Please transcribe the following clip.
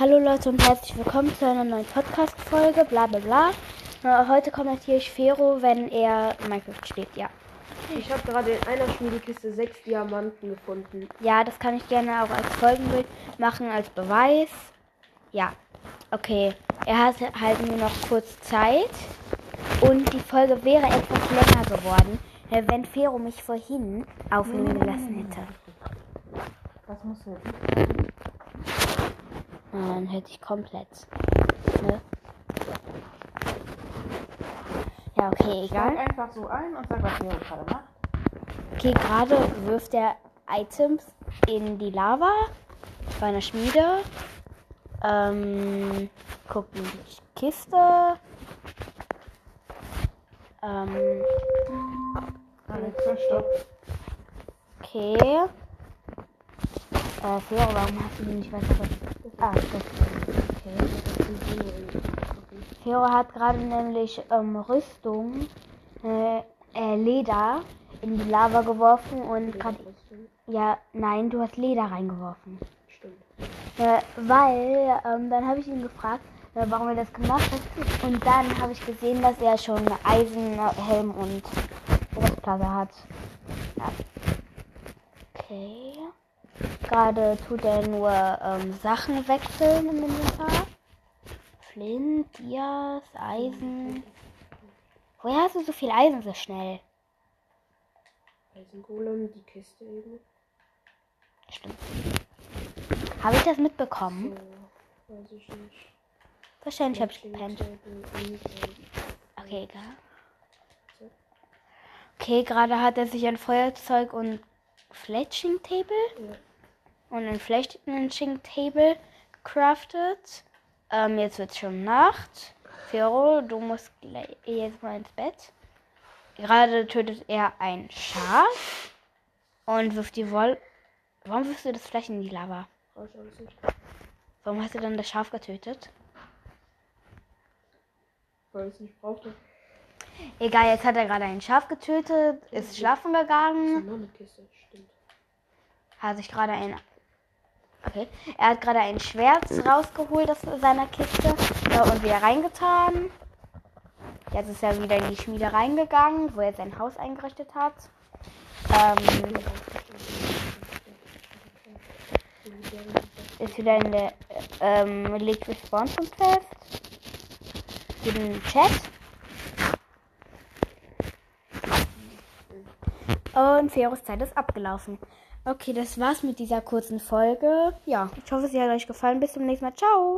Hallo Leute und herzlich willkommen zu einer neuen Podcast-Folge, bla bla bla. Äh, Heute kommentiere ich Fero, wenn er Minecraft spielt, ja. Ich habe gerade in einer Schmiedekiste sechs Diamanten gefunden. Ja, das kann ich gerne auch als Folgenbild machen, als Beweis. Ja, okay. Er hat halt nur noch kurz Zeit und die Folge wäre etwas länger geworden, äh, wenn Fero mich vorhin aufnehmen gelassen hätte. Was musst du jetzt? Na, Dann hätte ich komplett. Ne? Ja, okay, egal. Schlag einfach so ein und sag, was Nero gerade macht. Okay, gerade wirft er Items in die Lava bei einer Schmiede. Ähm, guckt in die Kiste. Ähm, Alexa, stopp. okay. Äh, Fero, warum hast du die nicht weiter Ah, das okay. Fero hat gerade nämlich ähm, Rüstung, äh, äh, Leder in die Lava geworfen und gerade Ja, nein, du hast Leder reingeworfen. Stimmt. Äh, weil, ähm, dann habe ich ihn gefragt, äh, warum er das gemacht hat. Und dann habe ich gesehen, dass er schon Eisenhelm und Brustplatte hat. Ja. Okay. Gerade tut er nur ähm, Sachen wechseln im Inventar. Flint, Dias, Eisen. Woher hast du so viel Eisen so schnell? Eisengolem, die Kiste eben. Stimmt. Habe ich das mitbekommen? So, weiß ich nicht. Wahrscheinlich habe ich gepennt. Okay, egal. Okay, gerade hat er sich ein Feuerzeug und Fletching Table Ja. Und ein Fletching Table gecraftet. Ähm, jetzt wird schon Nacht. Fero, du musst gleich- jetzt mal ins Bett. Gerade tötet er ein Schaf und wirft die Wolle. Warum wirfst du das Fleisch in die Lava? Warum hast du dann das Schaf getötet? Weil ich es nicht brauchte. Egal, jetzt hat er gerade ein Schaf getötet, ist schlafen gegangen. ist noch eine Kiste, stimmt. hat sich gerade ein. Okay. Er hat gerade ein Schwert rausgeholt aus seiner Kiste äh, und wieder reingetan. Jetzt ist er wieder in die Schmiede reingegangen, wo er sein Haus eingerichtet hat. Ähm, ist wieder in der ähm, legt Response fest. Für den Chat. Und Feros Zeit ist abgelaufen. Okay, das war's mit dieser kurzen Folge. Ja, ich hoffe, sie hat euch gefallen. Bis zum nächsten Mal. Ciao.